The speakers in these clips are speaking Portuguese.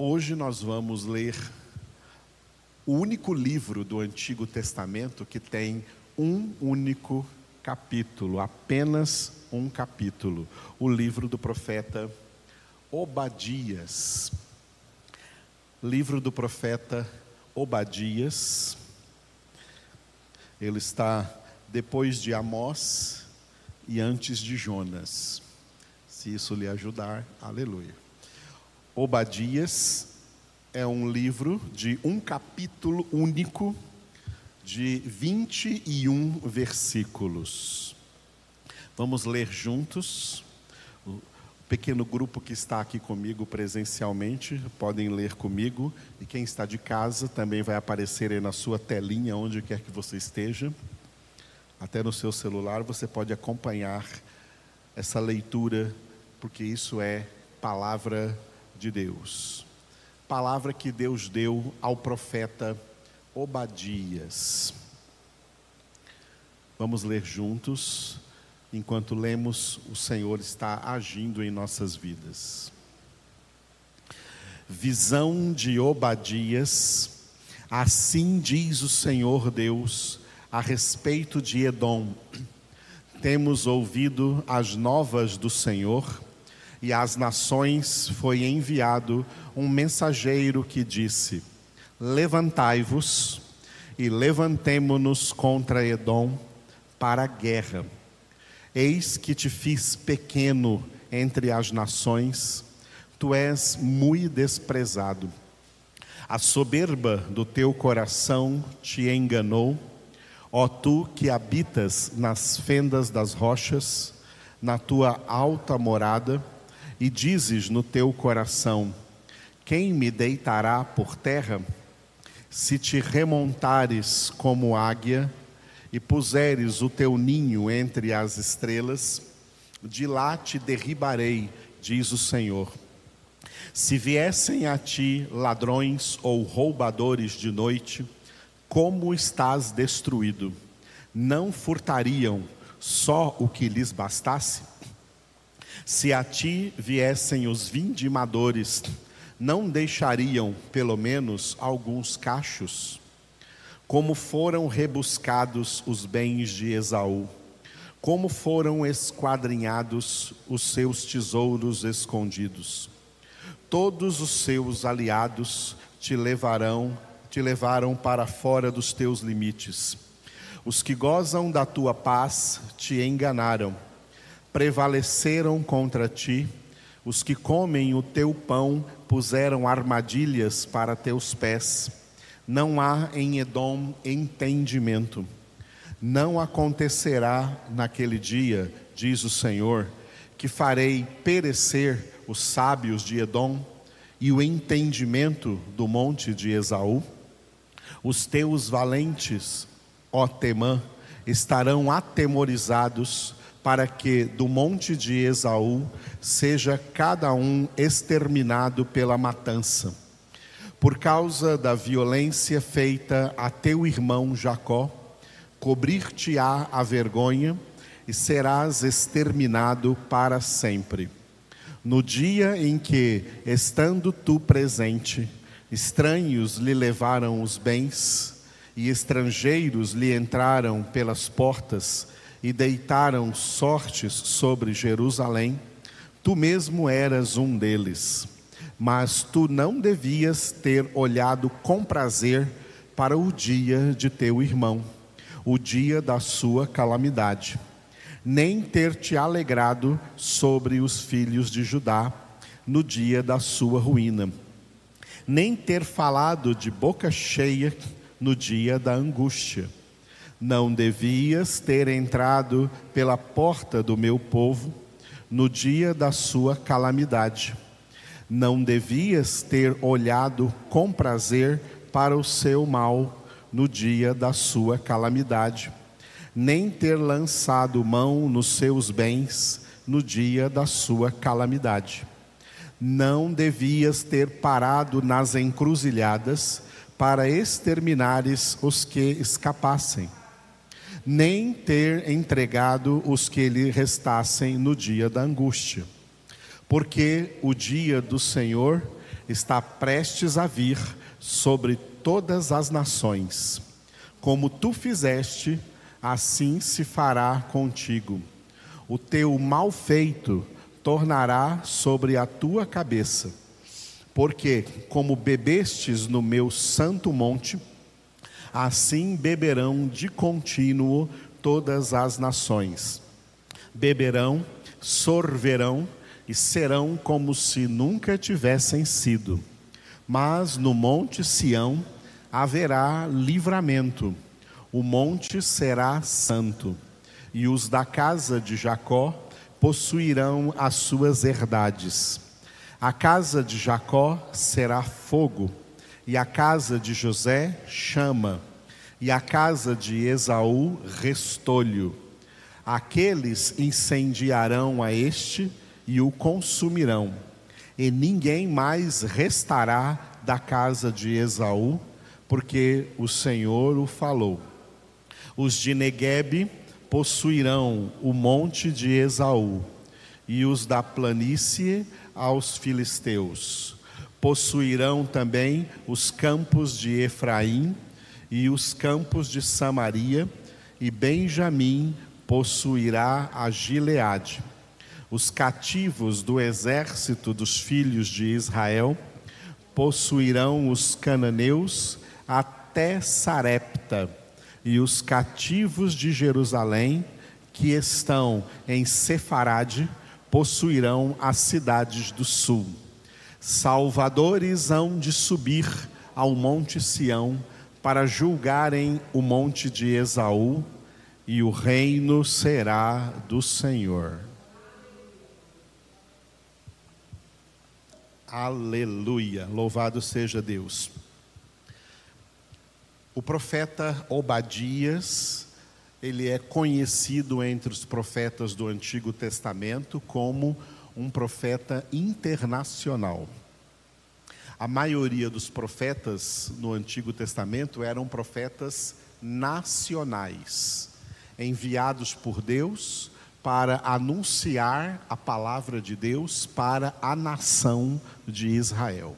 Hoje nós vamos ler o único livro do Antigo Testamento que tem um único capítulo, apenas um capítulo, o livro do profeta Obadias. Livro do profeta Obadias. Ele está depois de Amós e antes de Jonas. Se isso lhe ajudar, aleluia. Obadias é um livro de um capítulo único, de 21 versículos. Vamos ler juntos. O pequeno grupo que está aqui comigo presencialmente podem ler comigo, e quem está de casa também vai aparecer aí na sua telinha, onde quer que você esteja. Até no seu celular você pode acompanhar essa leitura, porque isso é palavra de Deus. Palavra que Deus deu ao profeta Obadias. Vamos ler juntos. Enquanto lemos, o Senhor está agindo em nossas vidas. Visão de Obadias. Assim diz o Senhor Deus a respeito de Edom. Temos ouvido as novas do Senhor e às nações foi enviado um mensageiro que disse: Levantai-vos e levantemo-nos contra Edom para a guerra. Eis que te fiz pequeno entre as nações, tu és muito desprezado. A soberba do teu coração te enganou, ó tu que habitas nas fendas das rochas, na tua alta morada, e dizes no teu coração: Quem me deitará por terra? Se te remontares como águia e puseres o teu ninho entre as estrelas, de lá te derribarei, diz o Senhor. Se viessem a ti ladrões ou roubadores de noite, como estás destruído? Não furtariam só o que lhes bastasse? Se a ti viessem os vindimadores, não deixariam pelo menos alguns cachos? Como foram rebuscados os bens de Esaú, como foram esquadrinhados os seus tesouros escondidos. Todos os seus aliados te levarão, te levaram para fora dos teus limites. Os que gozam da tua paz te enganaram prevaleceram contra ti, os que comem o teu pão puseram armadilhas para teus pés. Não há em Edom entendimento. Não acontecerá naquele dia, diz o Senhor, que farei perecer os sábios de Edom e o entendimento do monte de Esaú. Os teus valentes, ó Temã, estarão atemorizados para que do monte de Esaú seja cada um exterminado pela matança. Por causa da violência feita a teu irmão Jacó, cobrir-te-á a vergonha e serás exterminado para sempre. No dia em que, estando tu presente, estranhos lhe levaram os bens e estrangeiros lhe entraram pelas portas, e deitaram sortes sobre Jerusalém, tu mesmo eras um deles. Mas tu não devias ter olhado com prazer para o dia de teu irmão, o dia da sua calamidade, nem ter te alegrado sobre os filhos de Judá no dia da sua ruína, nem ter falado de boca cheia no dia da angústia não devias ter entrado pela porta do meu povo no dia da sua calamidade. Não devias ter olhado com prazer para o seu mal no dia da sua calamidade, nem ter lançado mão nos seus bens no dia da sua calamidade. Não devias ter parado nas encruzilhadas para exterminares os que escapassem nem ter entregado os que lhe restassem no dia da angústia. Porque o dia do Senhor está prestes a vir sobre todas as nações. Como tu fizeste, assim se fará contigo. O teu mal feito tornará sobre a tua cabeça. Porque, como bebestes no meu santo monte, assim beberão de contínuo todas as nações. Beberão, sorverão e serão como se nunca tivessem sido. Mas no monte Sião haverá livramento, o monte será santo, e os da casa de Jacó possuirão as suas herdades. A casa de Jacó será fogo, e a casa de José chama, e a casa de Esaú restolho. Aqueles incendiarão a este e o consumirão, e ninguém mais restará da casa de Esaú, porque o Senhor o falou. Os de Neguebe possuirão o monte de Esaú, e os da planície aos filisteus. Possuirão também os campos de Efraim e os campos de Samaria, e Benjamim possuirá a Gileade. Os cativos do exército dos filhos de Israel possuirão os cananeus até Sarepta, e os cativos de Jerusalém, que estão em Sefarade, possuirão as cidades do sul. Salvadores hão de subir ao monte Sião para julgarem o monte de Esaú, e o reino será do Senhor. Aleluia, louvado seja Deus. O profeta Obadias, ele é conhecido entre os profetas do Antigo Testamento como um profeta internacional. A maioria dos profetas no Antigo Testamento eram profetas nacionais, enviados por Deus para anunciar a palavra de Deus para a nação de Israel.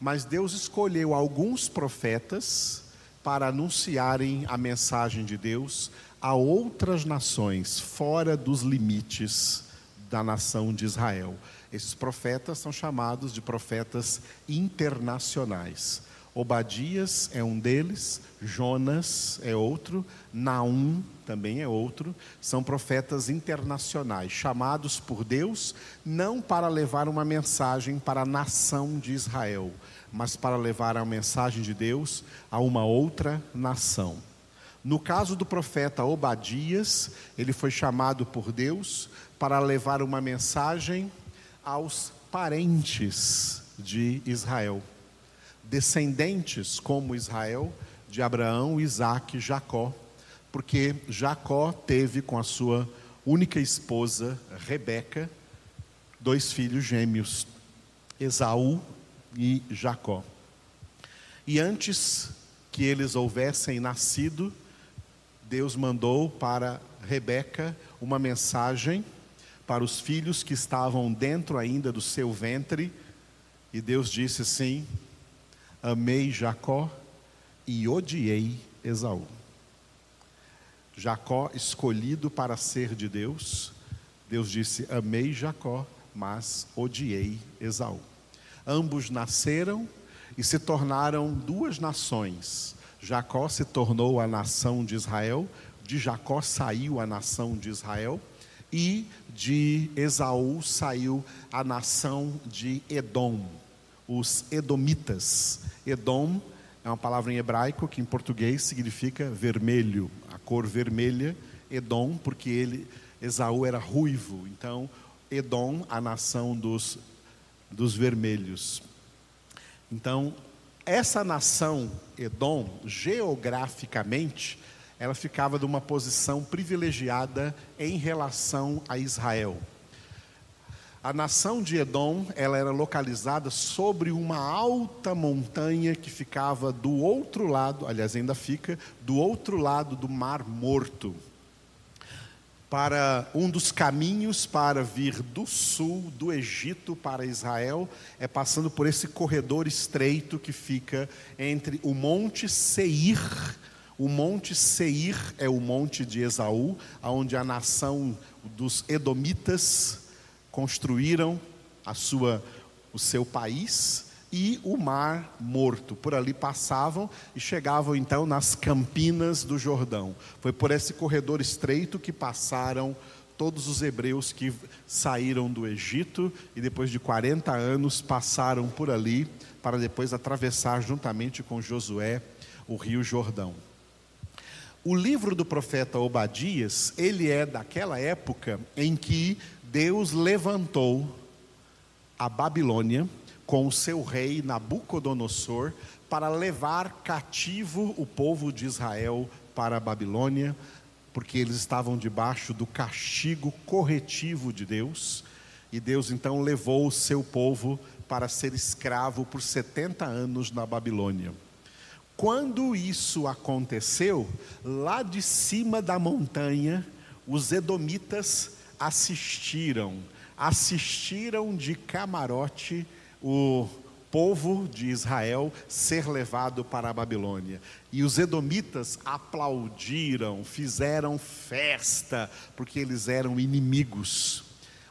Mas Deus escolheu alguns profetas para anunciarem a mensagem de Deus a outras nações fora dos limites da nação de Israel. Esses profetas são chamados de profetas internacionais. Obadias é um deles, Jonas é outro, Naum também é outro. São profetas internacionais, chamados por Deus não para levar uma mensagem para a nação de Israel, mas para levar a mensagem de Deus a uma outra nação. No caso do profeta Obadias, ele foi chamado por Deus para levar uma mensagem aos parentes de Israel descendentes como Israel, de Abraão, Isaac e Jacó, porque Jacó teve com a sua única esposa, Rebeca, dois filhos gêmeos, Esaú e Jacó. E antes que eles houvessem nascido, Deus mandou para Rebeca uma mensagem para os filhos que estavam dentro ainda do seu ventre, e Deus disse assim: Amei Jacó e odiei Esaú. Jacó escolhido para ser de Deus, Deus disse: Amei Jacó, mas odiei Esaú. Ambos nasceram e se tornaram duas nações. Jacó se tornou a nação de Israel, de Jacó saiu a nação de Israel, e de Esaú saiu a nação de Edom, os Edomitas. Edom é uma palavra em hebraico que em português significa vermelho, a cor vermelha, Edom, porque ele, Esaú era ruivo, então Edom, a nação dos, dos vermelhos. Então, essa nação Edom, geograficamente, ela ficava de uma posição privilegiada em relação a Israel. A nação de Edom, ela era localizada sobre uma alta montanha que ficava do outro lado, aliás, ainda fica do outro lado do Mar Morto. Para um dos caminhos para vir do sul do Egito para Israel é passando por esse corredor estreito que fica entre o Monte Seir. O Monte Seir é o monte de Esaú, onde a nação dos Edomitas construíram a sua, o seu país e o Mar Morto. Por ali passavam e chegavam então nas campinas do Jordão. Foi por esse corredor estreito que passaram todos os hebreus que saíram do Egito e depois de 40 anos passaram por ali para depois atravessar juntamente com Josué o Rio Jordão. O livro do profeta Obadias, ele é daquela época em que Deus levantou a Babilônia com o seu rei Nabucodonosor para levar cativo o povo de Israel para a Babilônia, porque eles estavam debaixo do castigo corretivo de Deus, e Deus então levou o seu povo para ser escravo por 70 anos na Babilônia. Quando isso aconteceu, lá de cima da montanha, os edomitas assistiram, assistiram de camarote o povo de Israel ser levado para a Babilônia. E os edomitas aplaudiram, fizeram festa, porque eles eram inimigos.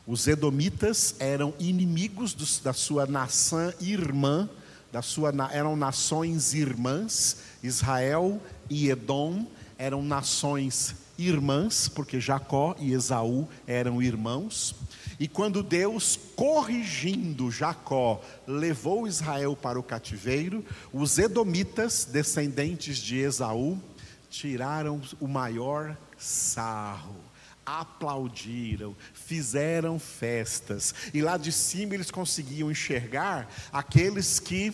Os edomitas eram inimigos dos, da sua nação irmã, da sua, eram nações irmãs, Israel e Edom eram nações irmãs, porque Jacó e Esaú eram irmãos. E quando Deus, corrigindo Jacó, levou Israel para o cativeiro, os edomitas, descendentes de Esaú, tiraram o maior sarro, aplaudiram, fizeram festas, e lá de cima eles conseguiam enxergar aqueles que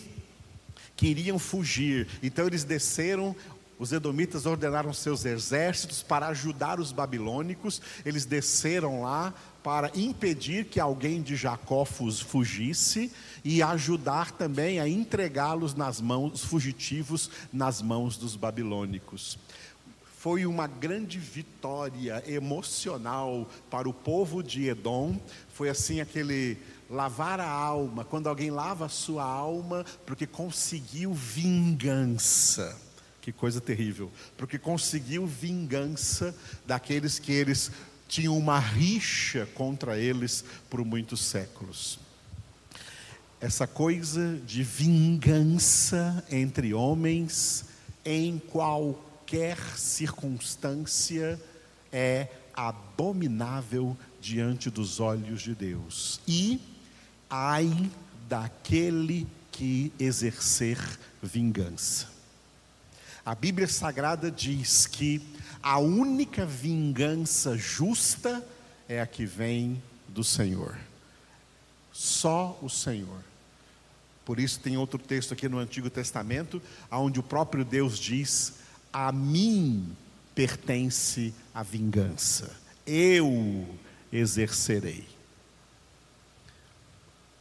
queriam fugir. Então eles desceram os edomitas ordenaram seus exércitos para ajudar os babilônicos. Eles desceram lá para impedir que alguém de Jacó fugisse e ajudar também a entregá-los nas mãos, os fugitivos, nas mãos dos babilônicos. Foi uma grande vitória emocional para o povo de Edom. Foi assim aquele lavar a alma, quando alguém lava a sua alma porque conseguiu vingança. Que coisa terrível, porque conseguiu vingança daqueles que eles tinham uma rixa contra eles por muitos séculos. Essa coisa de vingança entre homens em qualquer circunstância é abominável diante dos olhos de Deus. E ai daquele que exercer vingança. A Bíblia Sagrada diz que a única vingança justa é a que vem do Senhor. Só o Senhor. Por isso tem outro texto aqui no Antigo Testamento, onde o próprio Deus diz: A mim pertence a vingança, eu exercerei.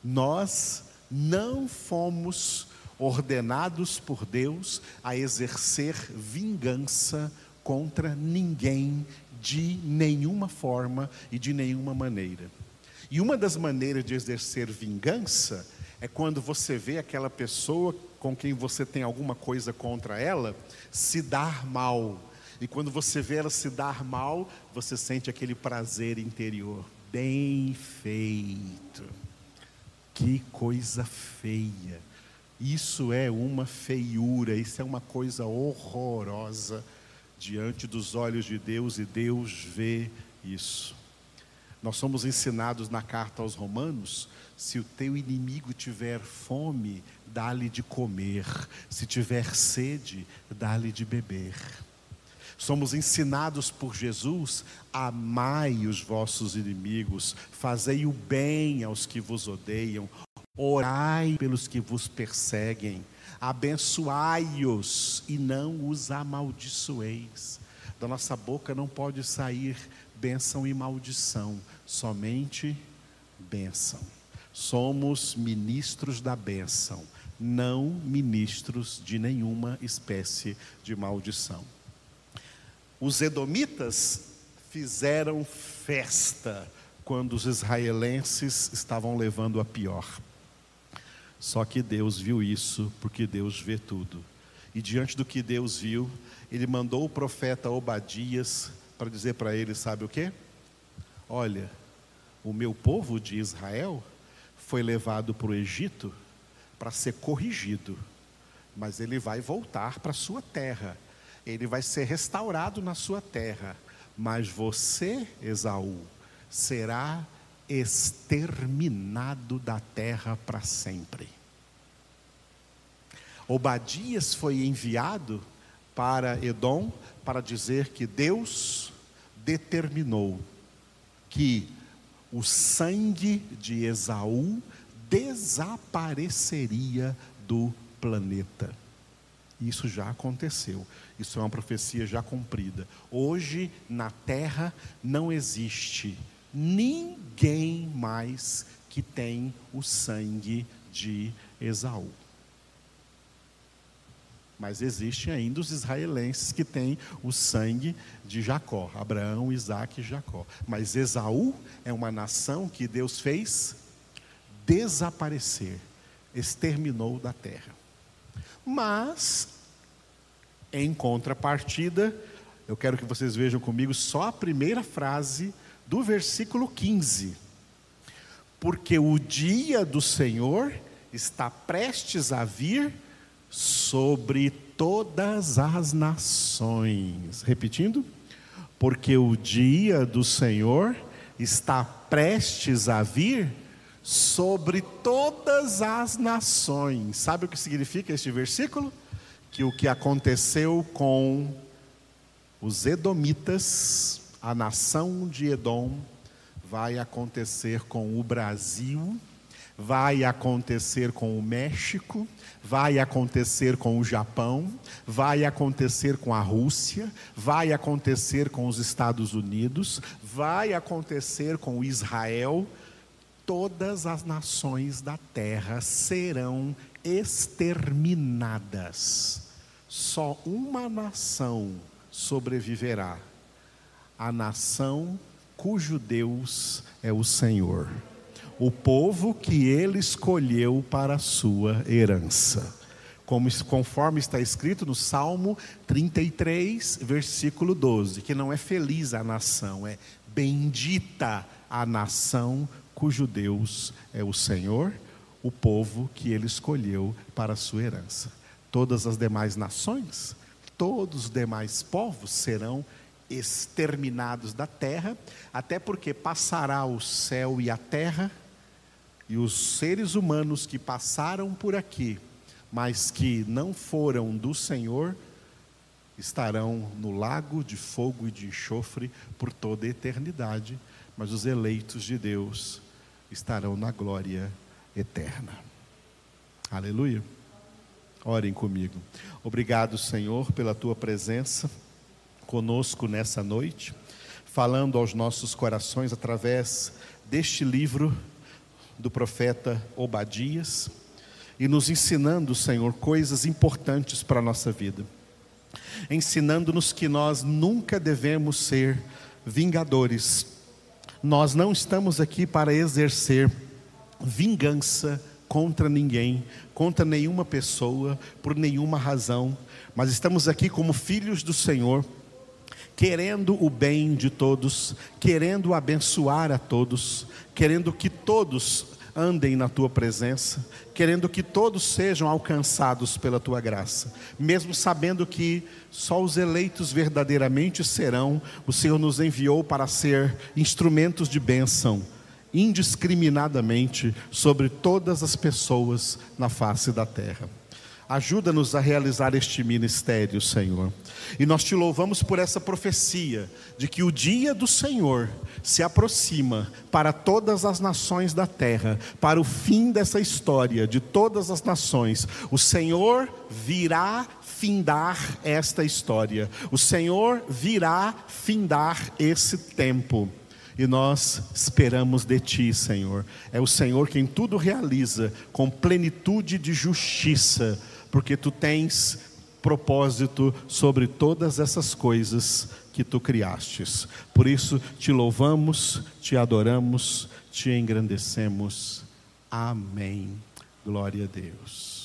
Nós não fomos ordenados por Deus a exercer vingança contra ninguém de nenhuma forma e de nenhuma maneira. E uma das maneiras de exercer vingança é quando você vê aquela pessoa com quem você tem alguma coisa contra ela se dar mal. E quando você vê ela se dar mal, você sente aquele prazer interior. Bem feito. Que coisa feia. Isso é uma feiura, isso é uma coisa horrorosa diante dos olhos de Deus e Deus vê isso. Nós somos ensinados na carta aos Romanos: se o teu inimigo tiver fome, dá-lhe de comer, se tiver sede, dá-lhe de beber. Somos ensinados por Jesus: amai os vossos inimigos, fazei o bem aos que vos odeiam, Orai pelos que vos perseguem, abençoai-os e não os amaldiçoeis. Da nossa boca não pode sair bênção e maldição, somente bênção. Somos ministros da bênção, não ministros de nenhuma espécie de maldição. Os edomitas fizeram festa quando os israelenses estavam levando a pior. Só que Deus viu isso, porque Deus vê tudo. E diante do que Deus viu, ele mandou o profeta Obadias para dizer para ele: sabe o que? Olha, o meu povo de Israel foi levado para o Egito para ser corrigido, mas ele vai voltar para a sua terra, ele vai ser restaurado na sua terra, mas você, Esaú, será exterminado da terra para sempre. Obadias foi enviado para Edom para dizer que Deus determinou que o sangue de Esaú desapareceria do planeta. Isso já aconteceu. Isso é uma profecia já cumprida. Hoje, na terra, não existe ninguém mais que tem o sangue de Esaú. Mas existem ainda os israelenses que têm o sangue de Jacó, Abraão, Isaac e Jacó. Mas Esaú é uma nação que Deus fez desaparecer, exterminou da terra. Mas, em contrapartida, eu quero que vocês vejam comigo só a primeira frase do versículo 15. Porque o dia do Senhor está prestes a vir sobre todas as nações. Repetindo, porque o dia do Senhor está prestes a vir sobre todas as nações. Sabe o que significa este versículo? Que o que aconteceu com os Edomitas, a nação de Edom, vai acontecer com o Brasil vai acontecer com o México, vai acontecer com o Japão, vai acontecer com a Rússia, vai acontecer com os Estados Unidos, vai acontecer com Israel. Todas as nações da terra serão exterminadas. Só uma nação sobreviverá: a nação cujo Deus é o Senhor o povo que ele escolheu para a sua herança. Como, conforme está escrito no Salmo 33, versículo 12, que não é feliz a nação, é bendita a nação cujo Deus é o Senhor, o povo que ele escolheu para a sua herança. Todas as demais nações, todos os demais povos serão exterminados da terra, até porque passará o céu e a terra, e os seres humanos que passaram por aqui, mas que não foram do Senhor, estarão no lago de fogo e de enxofre por toda a eternidade, mas os eleitos de Deus estarão na glória eterna. Aleluia. Orem comigo. Obrigado, Senhor, pela tua presença conosco nessa noite, falando aos nossos corações através deste livro do profeta Obadias e nos ensinando, Senhor, coisas importantes para a nossa vida. Ensinando-nos que nós nunca devemos ser vingadores. Nós não estamos aqui para exercer vingança contra ninguém, contra nenhuma pessoa, por nenhuma razão, mas estamos aqui como filhos do Senhor, querendo o bem de todos, querendo abençoar a todos, querendo que todos andem na tua presença, querendo que todos sejam alcançados pela tua graça, mesmo sabendo que só os eleitos verdadeiramente serão, o Senhor nos enviou para ser instrumentos de bênção, indiscriminadamente, sobre todas as pessoas na face da terra. Ajuda-nos a realizar este ministério, Senhor. E nós te louvamos por essa profecia de que o dia do Senhor se aproxima para todas as nações da terra, para o fim dessa história de todas as nações. O Senhor virá findar esta história. O Senhor virá findar esse tempo. E nós esperamos de Ti, Senhor. É o Senhor quem tudo realiza com plenitude de justiça porque tu tens propósito sobre todas essas coisas que tu criastes. Por isso te louvamos, te adoramos, te engrandecemos. Amém. Glória a Deus.